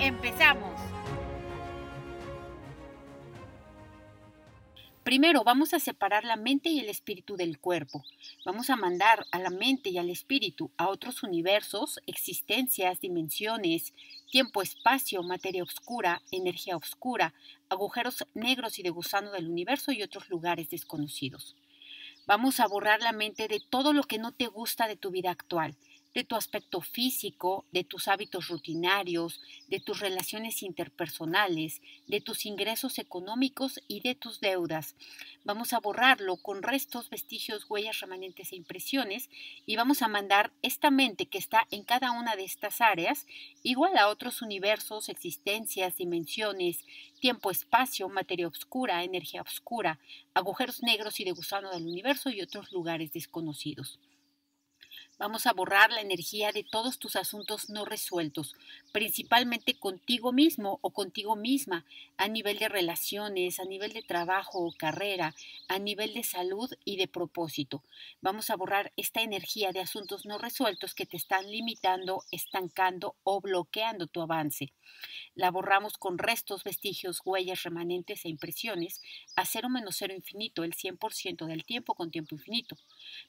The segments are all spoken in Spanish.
¡Empezamos! Primero vamos a separar la mente y el espíritu del cuerpo. Vamos a mandar a la mente y al espíritu a otros universos, existencias, dimensiones, tiempo, espacio, materia oscura, energía oscura, agujeros negros y de gusano del universo y otros lugares desconocidos. Vamos a borrar la mente de todo lo que no te gusta de tu vida actual de tu aspecto físico, de tus hábitos rutinarios, de tus relaciones interpersonales, de tus ingresos económicos y de tus deudas. Vamos a borrarlo con restos, vestigios, huellas, remanentes e impresiones y vamos a mandar esta mente que está en cada una de estas áreas igual a otros universos, existencias, dimensiones, tiempo, espacio, materia oscura, energía oscura, agujeros negros y de gusano del universo y otros lugares desconocidos. Vamos a borrar la energía de todos tus asuntos no resueltos, principalmente contigo mismo o contigo misma, a nivel de relaciones, a nivel de trabajo o carrera, a nivel de salud y de propósito. Vamos a borrar esta energía de asuntos no resueltos que te están limitando, estancando o bloqueando tu avance. La borramos con restos, vestigios, huellas, remanentes e impresiones a cero menos cero infinito, el 100% del tiempo con tiempo infinito.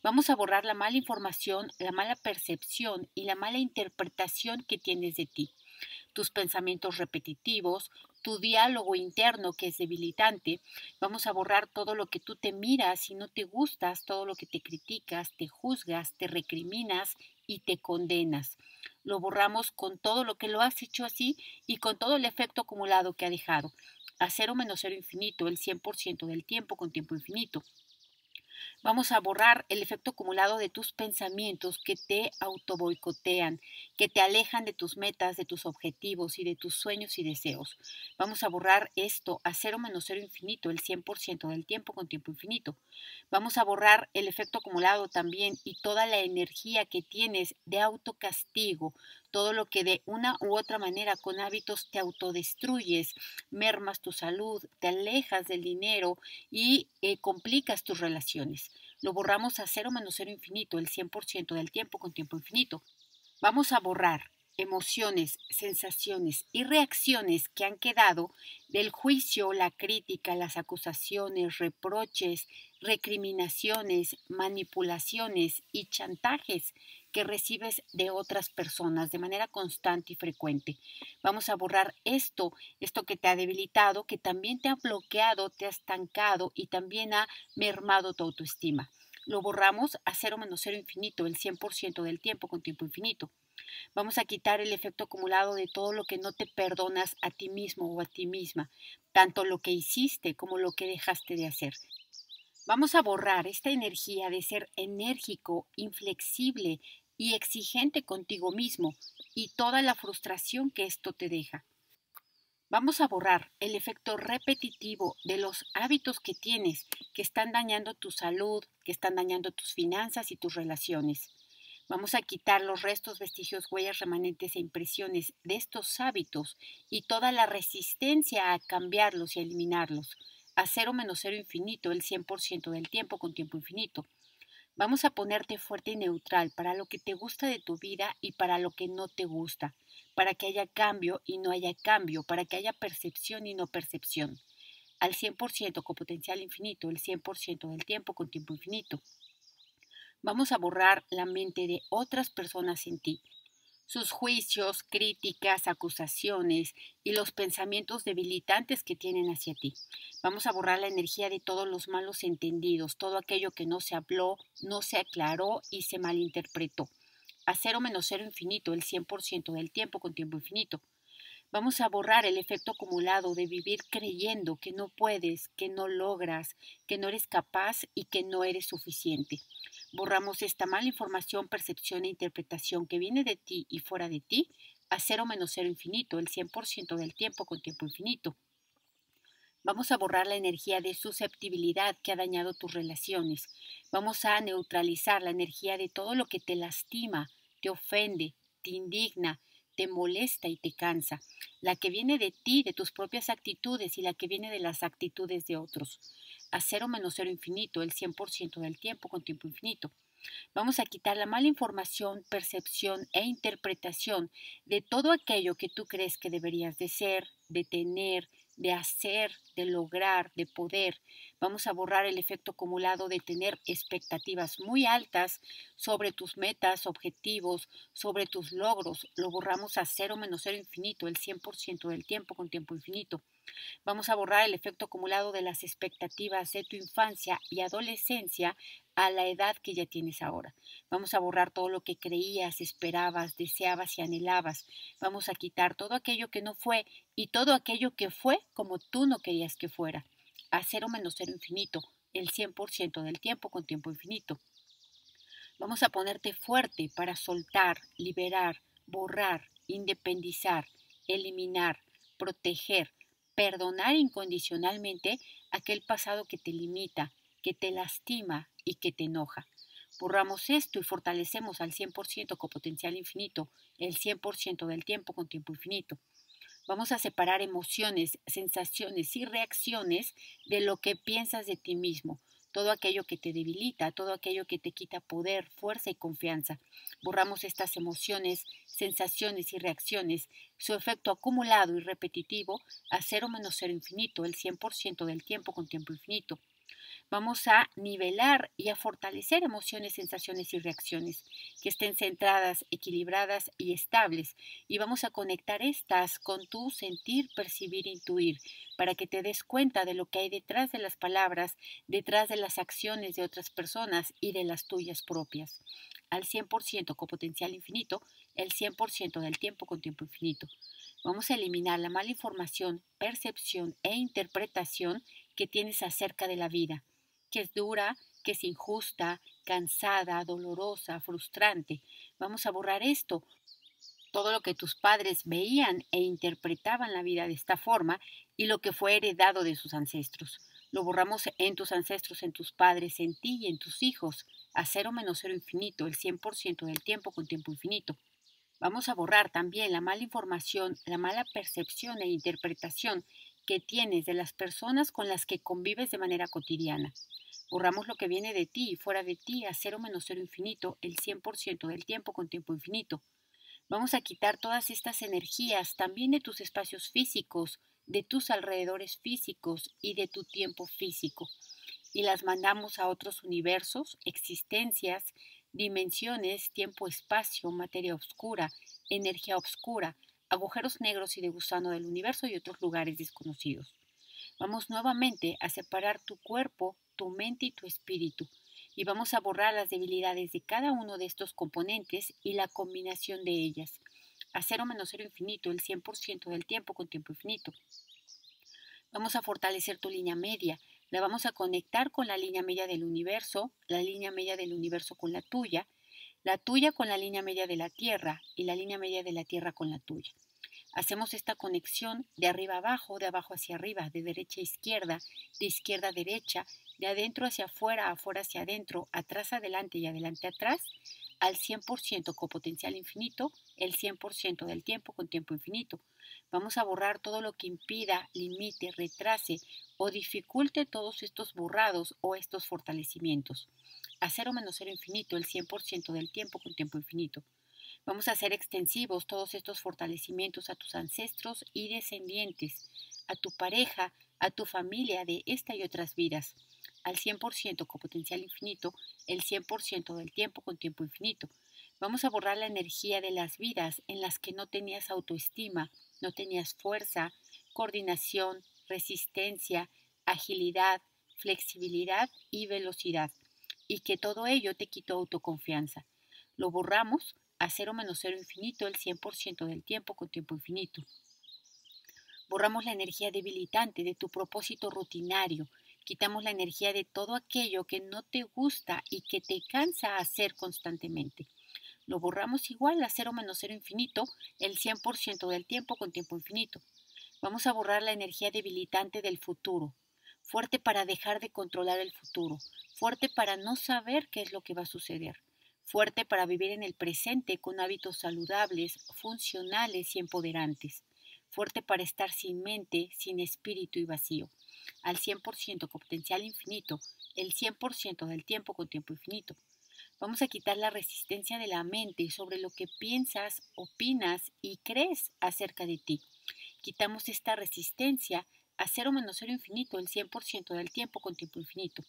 Vamos a borrar la mala información la mala percepción y la mala interpretación que tienes de ti, tus pensamientos repetitivos, tu diálogo interno que es debilitante. Vamos a borrar todo lo que tú te miras y no te gustas, todo lo que te criticas, te juzgas, te recriminas y te condenas. Lo borramos con todo lo que lo has hecho así y con todo el efecto acumulado que ha dejado. A cero menos cero infinito, el 100% del tiempo con tiempo infinito. Vamos a borrar el efecto acumulado de tus pensamientos que te autoboicotean, que te alejan de tus metas, de tus objetivos y de tus sueños y deseos. Vamos a borrar esto a cero menos cero infinito, el 100% del tiempo con tiempo infinito. Vamos a borrar el efecto acumulado también y toda la energía que tienes de autocastigo, todo lo que de una u otra manera con hábitos te autodestruyes, mermas tu salud, te alejas del dinero y eh, complicas tus relaciones. Lo borramos a cero menos cero infinito, el 100% del tiempo con tiempo infinito. Vamos a borrar emociones, sensaciones y reacciones que han quedado del juicio, la crítica, las acusaciones, reproches, recriminaciones, manipulaciones y chantajes que recibes de otras personas de manera constante y frecuente. Vamos a borrar esto, esto que te ha debilitado, que también te ha bloqueado, te ha estancado y también ha mermado tu autoestima. Lo borramos a cero menos cero infinito, el 100% del tiempo con tiempo infinito. Vamos a quitar el efecto acumulado de todo lo que no te perdonas a ti mismo o a ti misma, tanto lo que hiciste como lo que dejaste de hacer. Vamos a borrar esta energía de ser enérgico, inflexible y exigente contigo mismo y toda la frustración que esto te deja. Vamos a borrar el efecto repetitivo de los hábitos que tienes que están dañando tu salud, que están dañando tus finanzas y tus relaciones. Vamos a quitar los restos, vestigios, huellas, remanentes e impresiones de estos hábitos y toda la resistencia a cambiarlos y eliminarlos, a cero menos cero infinito, el 100% del tiempo con tiempo infinito. Vamos a ponerte fuerte y neutral para lo que te gusta de tu vida y para lo que no te gusta, para que haya cambio y no haya cambio, para que haya percepción y no percepción. Al 100% con potencial infinito, el 100% del tiempo con tiempo infinito. Vamos a borrar la mente de otras personas en ti, sus juicios, críticas, acusaciones y los pensamientos debilitantes que tienen hacia ti. Vamos a borrar la energía de todos los malos entendidos, todo aquello que no se habló, no se aclaró y se malinterpretó. A cero menos cero infinito, el 100% del tiempo con tiempo infinito. Vamos a borrar el efecto acumulado de vivir creyendo que no puedes, que no logras, que no eres capaz y que no eres suficiente. Borramos esta mala información, percepción e interpretación que viene de ti y fuera de ti a cero menos cero infinito, el 100% del tiempo con tiempo infinito. Vamos a borrar la energía de susceptibilidad que ha dañado tus relaciones. Vamos a neutralizar la energía de todo lo que te lastima, te ofende, te indigna, te molesta y te cansa. La que viene de ti, de tus propias actitudes y la que viene de las actitudes de otros. A cero menos cero infinito, el 100% del tiempo con tiempo infinito. Vamos a quitar la mala información, percepción e interpretación de todo aquello que tú crees que deberías de ser, de tener, de hacer, de lograr, de poder. Vamos a borrar el efecto acumulado de tener expectativas muy altas sobre tus metas, objetivos, sobre tus logros. Lo borramos a cero menos cero infinito, el 100% del tiempo con tiempo infinito. Vamos a borrar el efecto acumulado de las expectativas de tu infancia y adolescencia a la edad que ya tienes ahora. Vamos a borrar todo lo que creías, esperabas, deseabas y anhelabas. Vamos a quitar todo aquello que no fue y todo aquello que fue como tú no querías que fuera. A cero menos cero infinito, el 100% del tiempo con tiempo infinito. Vamos a ponerte fuerte para soltar, liberar, borrar, independizar, eliminar, proteger, perdonar incondicionalmente aquel pasado que te limita, que te lastima y que te enoja. Borramos esto y fortalecemos al 100% con potencial infinito, el 100% del tiempo con tiempo infinito. Vamos a separar emociones, sensaciones y reacciones de lo que piensas de ti mismo, todo aquello que te debilita, todo aquello que te quita poder, fuerza y confianza. Borramos estas emociones, sensaciones y reacciones, su efecto acumulado y repetitivo a cero menos cero infinito, el 100% del tiempo con tiempo infinito. Vamos a nivelar y a fortalecer emociones, sensaciones y reacciones que estén centradas, equilibradas y estables. Y vamos a conectar estas con tu sentir, percibir, intuir, para que te des cuenta de lo que hay detrás de las palabras, detrás de las acciones de otras personas y de las tuyas propias. Al 100% con potencial infinito, el 100% del tiempo con tiempo infinito. Vamos a eliminar la mala información, percepción e interpretación que tienes acerca de la vida que es dura, que es injusta, cansada, dolorosa, frustrante. Vamos a borrar esto. Todo lo que tus padres veían e interpretaban la vida de esta forma y lo que fue heredado de sus ancestros. Lo borramos en tus ancestros, en tus padres, en ti y en tus hijos, a cero menos cero infinito, el 100% del tiempo con tiempo infinito. Vamos a borrar también la mala información, la mala percepción e interpretación que tienes de las personas con las que convives de manera cotidiana. Borramos lo que viene de ti y fuera de ti a cero menos cero infinito, el 100% del tiempo con tiempo infinito. Vamos a quitar todas estas energías también de tus espacios físicos, de tus alrededores físicos y de tu tiempo físico. Y las mandamos a otros universos, existencias, dimensiones, tiempo-espacio, materia oscura, energía oscura, agujeros negros y de gusano del universo y otros lugares desconocidos. Vamos nuevamente a separar tu cuerpo, tu mente y tu espíritu y vamos a borrar las debilidades de cada uno de estos componentes y la combinación de ellas. A cero menos cero infinito, el 100% del tiempo con tiempo infinito. Vamos a fortalecer tu línea media, la vamos a conectar con la línea media del universo, la línea media del universo con la tuya, la tuya con la línea media de la Tierra y la línea media de la Tierra con la tuya. Hacemos esta conexión de arriba abajo, de abajo hacia arriba, de derecha a izquierda, de izquierda a derecha, de adentro hacia afuera, afuera hacia adentro, atrás adelante y adelante atrás, al 100% con potencial infinito, el 100% del tiempo con tiempo infinito. Vamos a borrar todo lo que impida, limite, retrase o dificulte todos estos borrados o estos fortalecimientos. A cero menos cero infinito, el 100% del tiempo con tiempo infinito. Vamos a hacer extensivos todos estos fortalecimientos a tus ancestros y descendientes, a tu pareja, a tu familia de esta y otras vidas, al 100% con potencial infinito, el 100% del tiempo con tiempo infinito. Vamos a borrar la energía de las vidas en las que no tenías autoestima, no tenías fuerza, coordinación, resistencia, agilidad, flexibilidad y velocidad, y que todo ello te quitó autoconfianza. Lo borramos a cero menos cero infinito el 100% del tiempo con tiempo infinito. Borramos la energía debilitante de tu propósito rutinario, quitamos la energía de todo aquello que no te gusta y que te cansa hacer constantemente. Lo borramos igual a cero menos cero infinito el 100% del tiempo con tiempo infinito. Vamos a borrar la energía debilitante del futuro, fuerte para dejar de controlar el futuro, fuerte para no saber qué es lo que va a suceder, fuerte para vivir en el presente con hábitos saludables, funcionales y empoderantes, fuerte para estar sin mente, sin espíritu y vacío, al 100% con potencial infinito, el 100% del tiempo con tiempo infinito. Vamos a quitar la resistencia de la mente sobre lo que piensas, opinas y crees acerca de ti. Quitamos esta resistencia a cero menos cero infinito el 100% del tiempo con tiempo infinito.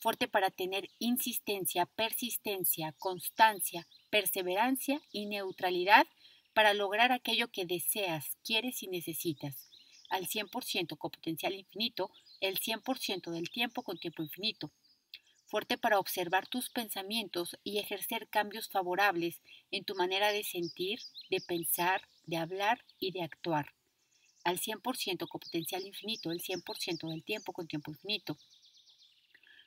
Fuerte para tener insistencia, persistencia, constancia, perseverancia y neutralidad para lograr aquello que deseas, quieres y necesitas. Al 100% con potencial infinito, el 100% del tiempo con tiempo infinito fuerte para observar tus pensamientos y ejercer cambios favorables en tu manera de sentir, de pensar, de hablar y de actuar. Al 100% con potencial infinito, el 100% del tiempo con tiempo infinito.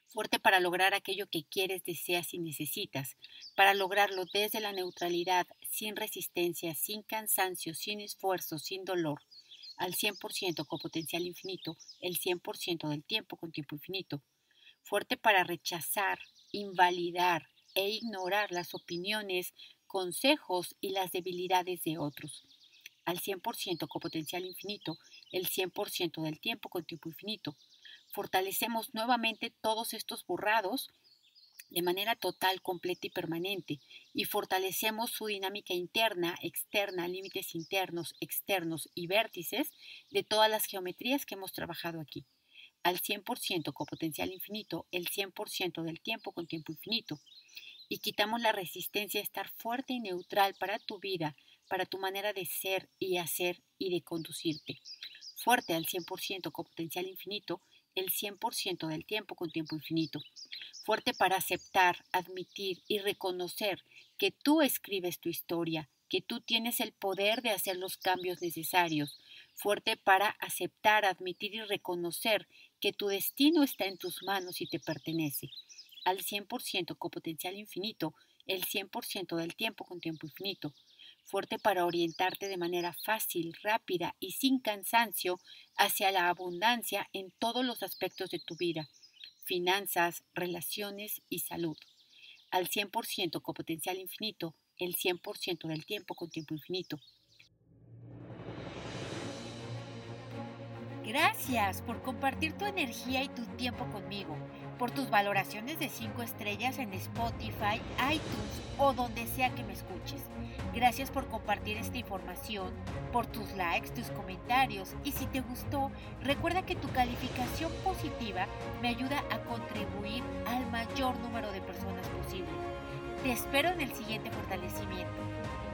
Fuerte para lograr aquello que quieres, deseas y necesitas, para lograrlo desde la neutralidad, sin resistencia, sin cansancio, sin esfuerzo, sin dolor. Al 100% con potencial infinito, el 100% del tiempo con tiempo infinito fuerte para rechazar, invalidar e ignorar las opiniones, consejos y las debilidades de otros. Al 100% con potencial infinito, el 100% del tiempo con tiempo infinito. Fortalecemos nuevamente todos estos borrados de manera total, completa y permanente, y fortalecemos su dinámica interna, externa, límites internos, externos y vértices de todas las geometrías que hemos trabajado aquí al 100% con potencial infinito el 100% del tiempo con tiempo infinito. Y quitamos la resistencia a estar fuerte y neutral para tu vida, para tu manera de ser y hacer y de conducirte. Fuerte al 100% con potencial infinito el 100% del tiempo con tiempo infinito. Fuerte para aceptar, admitir y reconocer que tú escribes tu historia, que tú tienes el poder de hacer los cambios necesarios. Fuerte para aceptar, admitir y reconocer que tu destino está en tus manos y te pertenece. Al 100% con potencial infinito, el 100% del tiempo con tiempo infinito. Fuerte para orientarte de manera fácil, rápida y sin cansancio hacia la abundancia en todos los aspectos de tu vida, finanzas, relaciones y salud. Al 100% con potencial infinito, el 100% del tiempo con tiempo infinito. Gracias por compartir tu energía y tu tiempo conmigo, por tus valoraciones de 5 estrellas en Spotify, iTunes o donde sea que me escuches. Gracias por compartir esta información, por tus likes, tus comentarios y si te gustó, recuerda que tu calificación positiva me ayuda a contribuir al mayor número de personas posible. Te espero en el siguiente fortalecimiento.